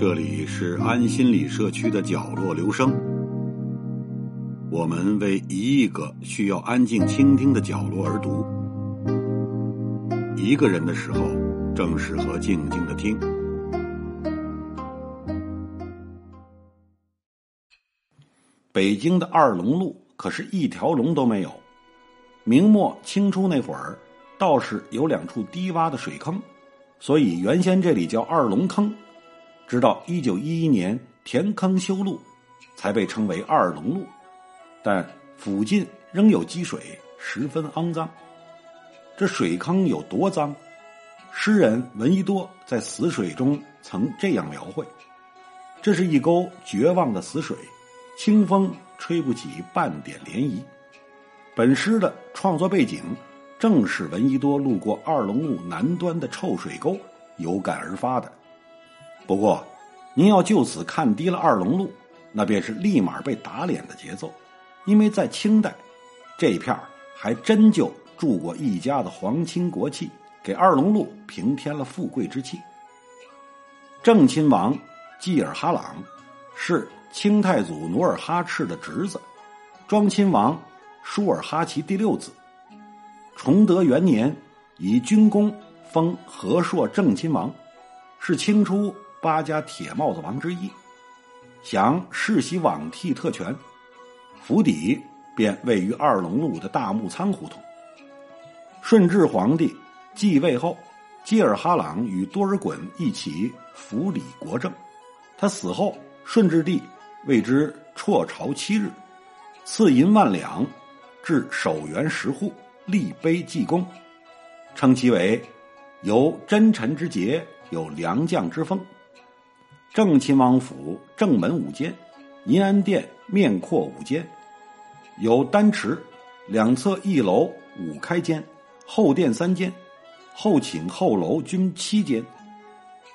这里是安心理社区的角落，留声。我们为一亿个需要安静倾听的角落而读。一个人的时候，正适合静静的听。北京的二龙路可是一条龙都没有。明末清初那会儿，倒是有两处低洼的水坑，所以原先这里叫二龙坑。直到一九一一年填坑修路，才被称为二龙路，但附近仍有积水，十分肮脏。这水坑有多脏？诗人闻一多在《死水》中曾这样描绘：这是一沟绝望的死水，清风吹不起半点涟漪。本诗的创作背景，正是闻一多路过二龙路南端的臭水沟，有感而发的。不过，您要就此看低了二龙路，那便是立马被打脸的节奏。因为在清代，这一片还真就住过一家的皇亲国戚，给二龙路平添了富贵之气。正亲王济尔哈朗是清太祖努尔哈赤的侄子，庄亲王舒尔哈齐第六子。崇德元年以军功封和硕正亲王，是清初。八家铁帽子王之一，享世袭罔替特权，府邸便位于二龙路的大木仓胡同。顺治皇帝继位后，济尔哈朗与多尔衮一起辅理国政。他死后，顺治帝为之辍朝七日，赐银万两，至守园十户，立碑记功，称其为有真臣之节，有良将之风。正亲王府正门五间，银安殿面阔五间，有丹池，两侧一楼五开间，后殿三间，后寝后楼均七间。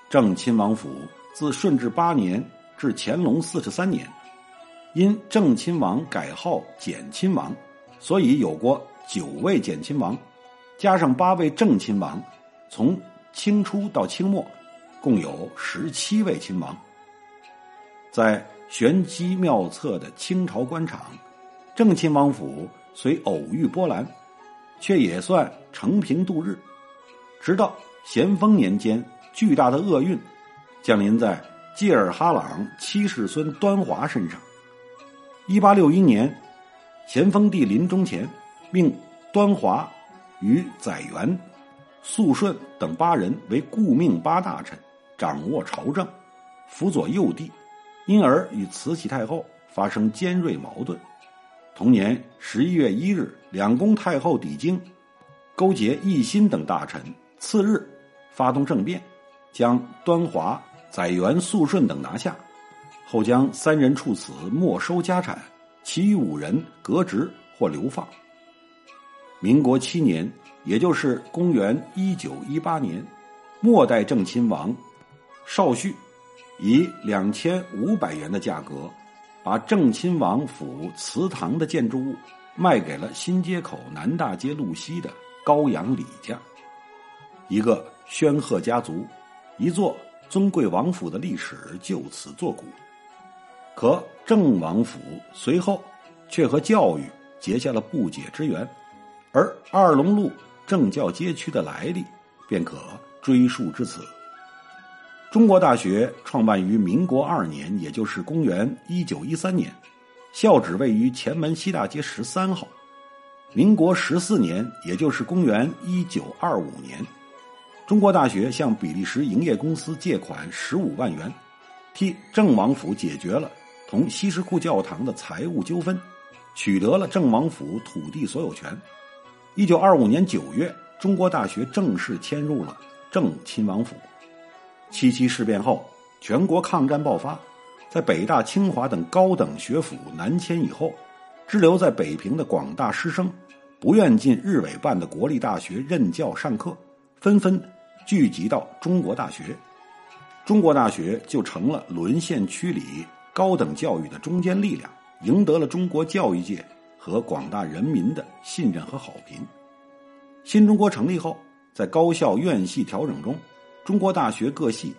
正亲王府自顺治八年至乾隆四十三年，因正亲王改号简亲王，所以有过九位简亲王，加上八位正亲王，从清初到清末。共有十七位亲王，在玄机妙策的清朝官场，正亲王府虽偶遇波澜，却也算承平度日。直到咸丰年间，巨大的厄运降临在济尔哈朗七世孙端华身上。一八六一年，咸丰帝临终前，命端华与载元、肃顺等八人为顾命八大臣。掌握朝政，辅佐幼帝，因而与慈禧太后发生尖锐矛盾。同年十一月一日，两宫太后抵京，勾结奕欣等大臣，次日发动政变，将端华、载元、肃顺等拿下，后将三人处死，没收家产，其余五人革职或流放。民国七年，也就是公元一九一八年，末代正亲王。邵绪以两千五百元的价格，把正亲王府祠堂的建筑物卖给了新街口南大街路西的高阳李家，一个宣赫家族，一座尊贵王府的历史就此作古。可郑王府随后却和教育结下了不解之缘，而二龙路政教街区的来历便可追溯至此。中国大学创办于民国二年，也就是公元一九一三年，校址位于前门西大街十三号。民国十四年，也就是公元一九二五年，中国大学向比利时营业公司借款十五万元，替郑王府解决了同西什库教堂的财务纠纷，取得了郑王府土地所有权。一九二五年九月，中国大学正式迁入了郑亲王府。七七事变后，全国抗战爆发，在北大、清华等高等学府南迁以后，滞留在北平的广大师生，不愿进日伪办的国立大学任教上课，纷纷聚集到中国大学，中国大学就成了沦陷区里高等教育的中坚力量，赢得了中国教育界和广大人民的信任和好评。新中国成立后，在高校院系调整中，中国大学各系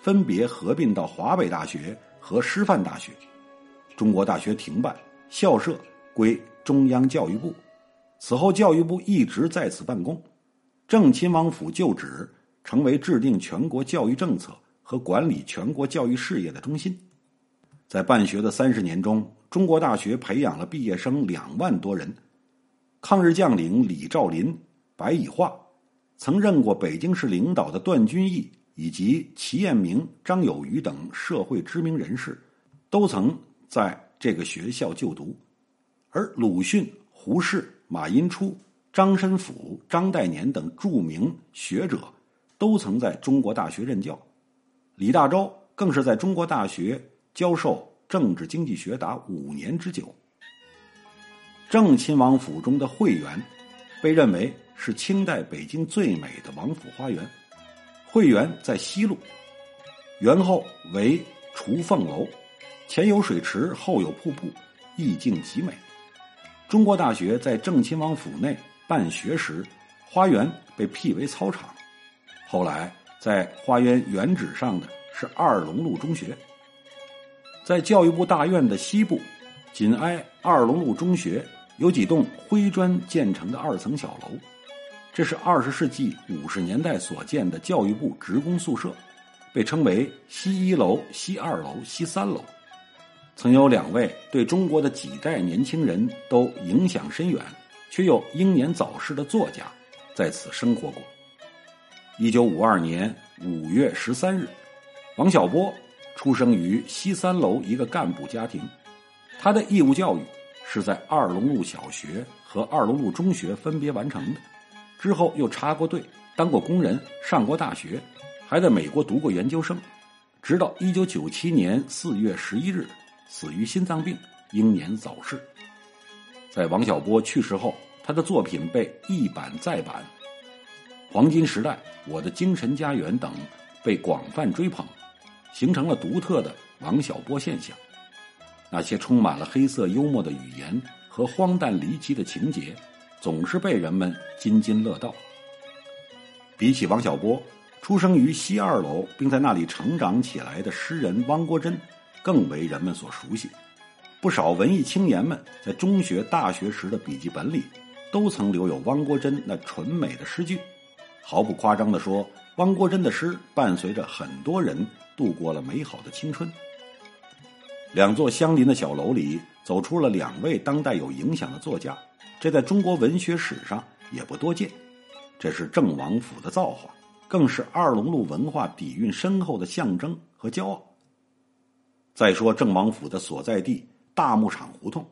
分别合并到华北大学和师范大学，中国大学停办，校舍归中央教育部。此后，教育部一直在此办公，正亲王府旧址，成为制定全国教育政策和管理全国教育事业的中心。在办学的三十年中，中国大学培养了毕业生两万多人。抗日将领李兆林、白以化，曾任过北京市领导的段君毅以及齐彦明、张有余等社会知名人士，都曾在这个学校就读。而鲁迅、胡适、马寅初、张申府、张岱年等著名学者，都曾在中国大学任教。李大钊更是在中国大学。教授政治经济学达五年之久。正亲王府中的会园，被认为是清代北京最美的王府花园。会园在西路，园后为雏凤楼，前有水池，后有瀑布，意境极美。中国大学在正亲王府内办学时，花园被辟为操场。后来在花园原址上的是二龙路中学。在教育部大院的西部，紧挨二龙路中学，有几栋灰砖建成的二层小楼，这是二十世纪五十年代所建的教育部职工宿舍，被称为西一楼、西二楼、西三楼。曾有两位对中国的几代年轻人都影响深远，却又英年早逝的作家，在此生活过。一九五二年五月十三日，王小波。出生于西三楼一个干部家庭，他的义务教育是在二龙路小学和二龙路中学分别完成的，之后又插过队，当过工人，上过大学，还在美国读过研究生，直到一九九七年四月十一日死于心脏病，英年早逝。在王小波去世后，他的作品被一版再版，《黄金时代》《我的精神家园》等被广泛追捧。形成了独特的王小波现象，那些充满了黑色幽默的语言和荒诞离奇的情节，总是被人们津津乐道。比起王小波，出生于西二楼并在那里成长起来的诗人汪国真，更为人们所熟悉。不少文艺青年们在中学、大学时的笔记本里，都曾留有汪国真那纯美的诗句。毫不夸张地说，汪国真的诗伴随着很多人。度过了美好的青春。两座相邻的小楼里，走出了两位当代有影响的作家，这在中国文学史上也不多见。这是郑王府的造化，更是二龙路文化底蕴深厚的象征和骄傲。再说郑王府的所在地大牧场胡同，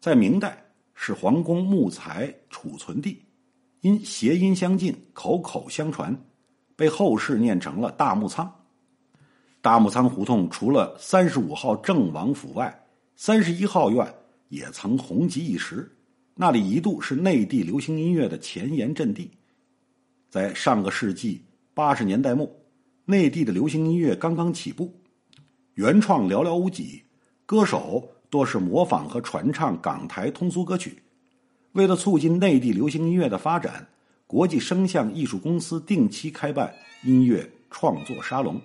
在明代是皇宫木材储存地，因谐音相近，口口相传，被后世念成了大木仓。大木仓胡同除了三十五号郑王府外，三十一号院也曾红极一时。那里一度是内地流行音乐的前沿阵地。在上个世纪八十年代末，内地的流行音乐刚刚起步，原创寥寥无几，歌手多是模仿和传唱港台通俗歌曲。为了促进内地流行音乐的发展，国际声像艺术公司定期开办音乐创作沙龙。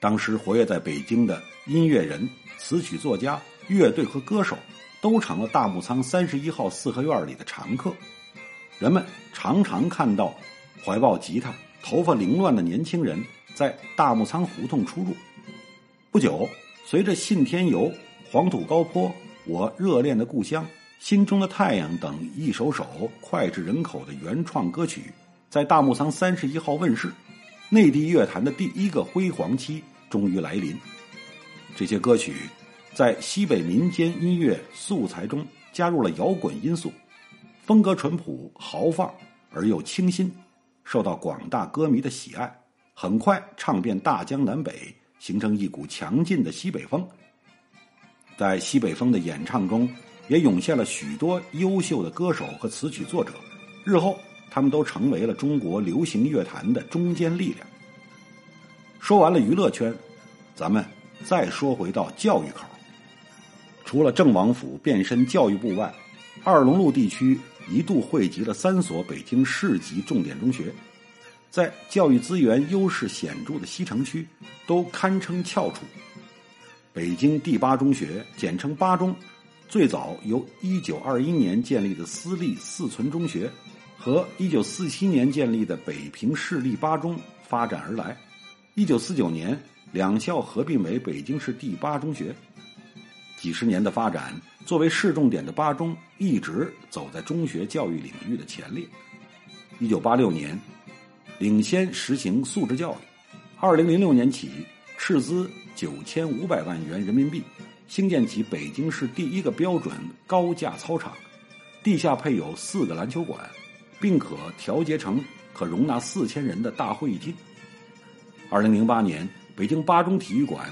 当时活跃在北京的音乐人、词曲作家、乐队和歌手，都成了大木仓三十一号四合院里的常客。人们常常看到怀抱吉他、头发凌乱的年轻人在大木仓胡同出入。不久，随着《信天游》《黄土高坡》《我热恋的故乡》《心中的太阳》等一首首脍炙人口的原创歌曲在大木仓三十一号问世。内地乐坛的第一个辉煌期终于来临。这些歌曲在西北民间音乐素材中加入了摇滚因素，风格淳朴豪放而又清新，受到广大歌迷的喜爱。很快唱遍大江南北，形成一股强劲的西北风。在西北风的演唱中，也涌现了许多优秀的歌手和词曲作者。日后。他们都成为了中国流行乐坛的中坚力量。说完了娱乐圈，咱们再说回到教育口。除了郑王府变身教育部外，二龙路地区一度汇集了三所北京市级重点中学，在教育资源优势显著的西城区，都堪称翘楚。北京第八中学，简称八中，最早由1921年建立的私立四存中学和1947年建立的北平市立八中发展而来。1949年，两校合并为北京市第八中学。几十年的发展，作为市重点的八中一直走在中学教育领域的前列。1986年，领先实行素质教育。2006年起，斥资。九千五百万元人民币，兴建起北京市第一个标准高架操场，地下配有四个篮球馆，并可调节成可容纳四千人的大会议厅。二零零八年，北京八中体育馆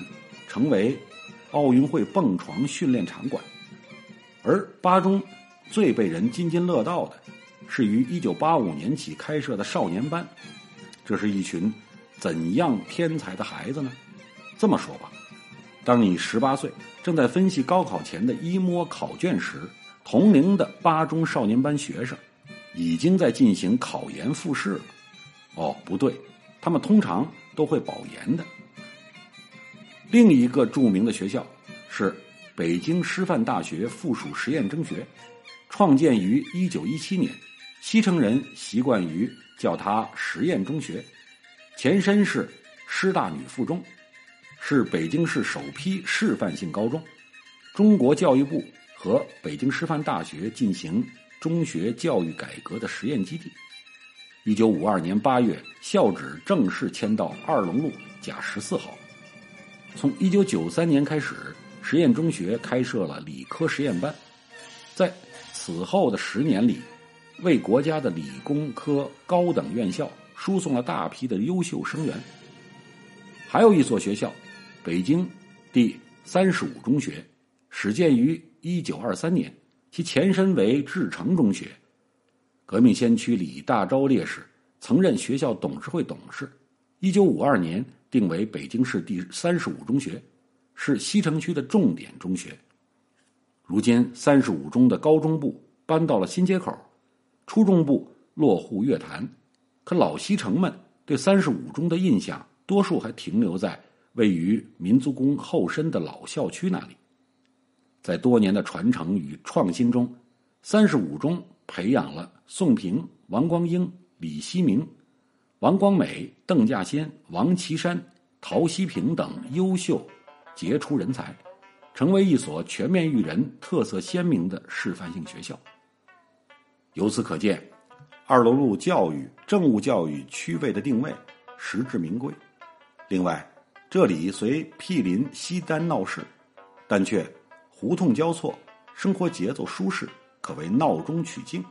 成为奥运会蹦床训练场馆。而八中最被人津津乐道的，是于一九八五年起开设的少年班。这是一群怎样天才的孩子呢？这么说吧，当你十八岁，正在分析高考前的一模考卷时，同龄的八中少年班学生已经在进行考研复试了。哦，不对，他们通常都会保研的。另一个著名的学校是北京师范大学附属实验中学，创建于一九一七年，西城人习惯于叫它实验中学，前身是师大女附中。是北京市首批示范性高中，中国教育部和北京师范大学进行中学教育改革的实验基地。一九五二年八月，校址正式迁到二龙路甲十四号。从一九九三年开始，实验中学开设了理科实验班，在此后的十年里，为国家的理工科高等院校输送了大批的优秀生源。还有一所学校。北京第三十五中学始建于一九二三年，其前身为志诚中学。革命先驱李大钊烈士曾任学校董事会董事。一九五二年定为北京市第三十五中学，是西城区的重点中学。如今三十五中的高中部搬到了新街口，初中部落户月坛，可老西城们对三十五中的印象多数还停留在。位于民族宫后身的老校区那里，在多年的传承与创新中，三十五中培养了宋平、王光英、李希明、王光美、邓稼先、王岐山、陶希平等优秀杰出人才，成为一所全面育人、特色鲜明的示范性学校。由此可见，二龙路教育政务教育区位的定位实至名归。另外，这里虽毗邻西单闹市，但却胡同交错，生活节奏舒适，可谓闹中取静。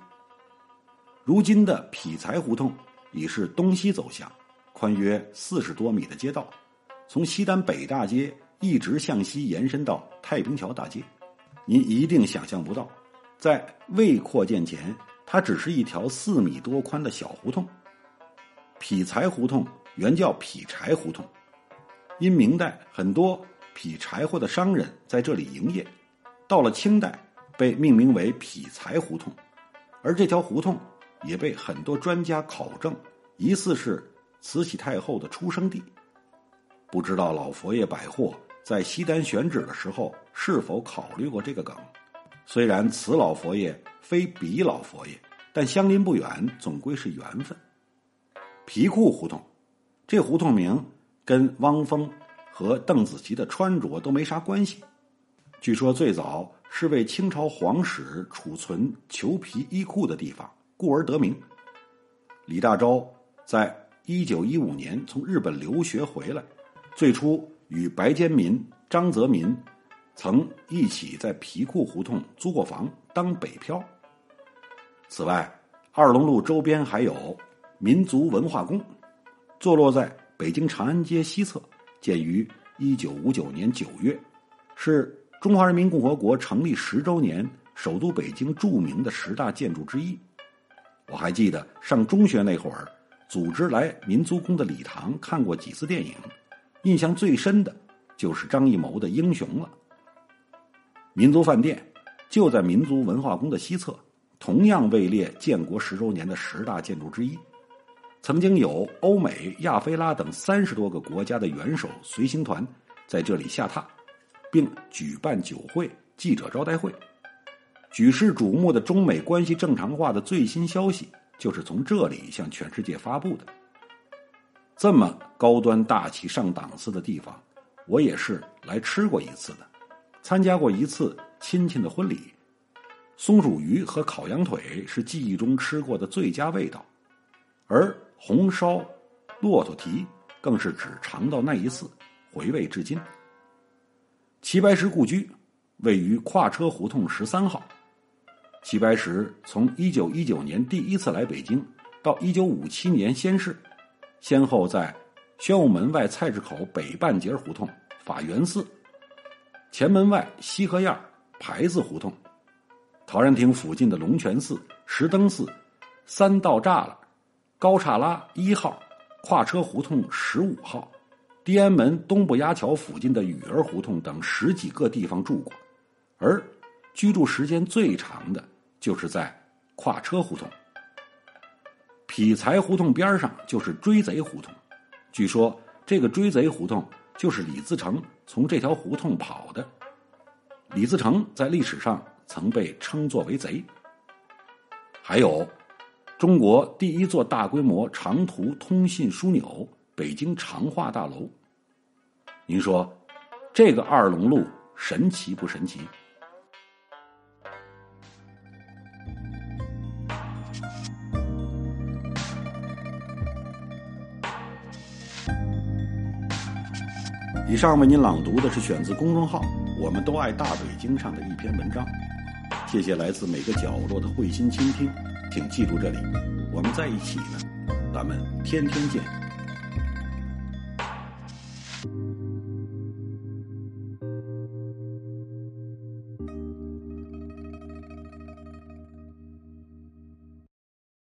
如今的匹才胡同已是东西走向，宽约四十多米的街道，从西单北大街一直向西延伸到太平桥大街。您一定想象不到，在未扩建前，它只是一条四米多宽的小胡同。匹才胡同原叫匹柴胡同。因明代很多劈柴火的商人在这里营业，到了清代被命名为劈柴胡同，而这条胡同也被很多专家考证，疑似是慈禧太后的出生地。不知道老佛爷百货在西单选址的时候是否考虑过这个梗？虽然此老佛爷非彼老佛爷，但相邻不远，总归是缘分。皮裤胡同，这胡同名。跟汪峰和邓紫棋的穿着都没啥关系。据说最早是为清朝皇室储存裘皮衣裤的地方，故而得名。李大钊在一九一五年从日本留学回来，最初与白坚民、张泽民曾一起在皮裤胡同租过房当北漂。此外，二龙路周边还有民族文化宫，坐落在。北京长安街西侧，建于一九五九年九月，是中华人民共和国成立十周年首都北京著名的十大建筑之一。我还记得上中学那会儿，组织来民族宫的礼堂看过几次电影，印象最深的就是张艺谋的《英雄》了。民族饭店就在民族文化宫的西侧，同样位列建国十周年的十大建筑之一。曾经有欧美、亚非拉等三十多个国家的元首随行团在这里下榻，并举办酒会、记者招待会。举世瞩目的中美关系正常化的最新消息，就是从这里向全世界发布的。这么高端大气上档次的地方，我也是来吃过一次的，参加过一次亲戚的婚礼。松鼠鱼和烤羊腿是记忆中吃过的最佳味道，而红烧骆驼蹄更是只尝到那一次，回味至今。齐白石故居位于跨车胡同十三号。齐白石从一九一九年第一次来北京，到一九五七年仙逝，先后在宣武门外菜市口北半截胡同、法源寺前门外西河沿牌子胡同、陶然亭附近的龙泉寺、石灯寺、三道栅栏、高岔拉一号、跨车胡同十五号、地安门东部压桥附近的雨儿胡同等十几个地方住过，而居住时间最长的。就是在跨车胡同、劈柴胡同边上，就是追贼胡同。据说这个追贼胡同就是李自成从这条胡同跑的。李自成在历史上曾被称作为贼。还有，中国第一座大规模长途通信枢纽——北京长化大楼。您说，这个二龙路神奇不神奇？以上为您朗读的是选自公众号“我们都爱大北京”上的一篇文章。谢谢来自每个角落的慧心倾听，请记住这里，我们在一起呢，咱们天天见。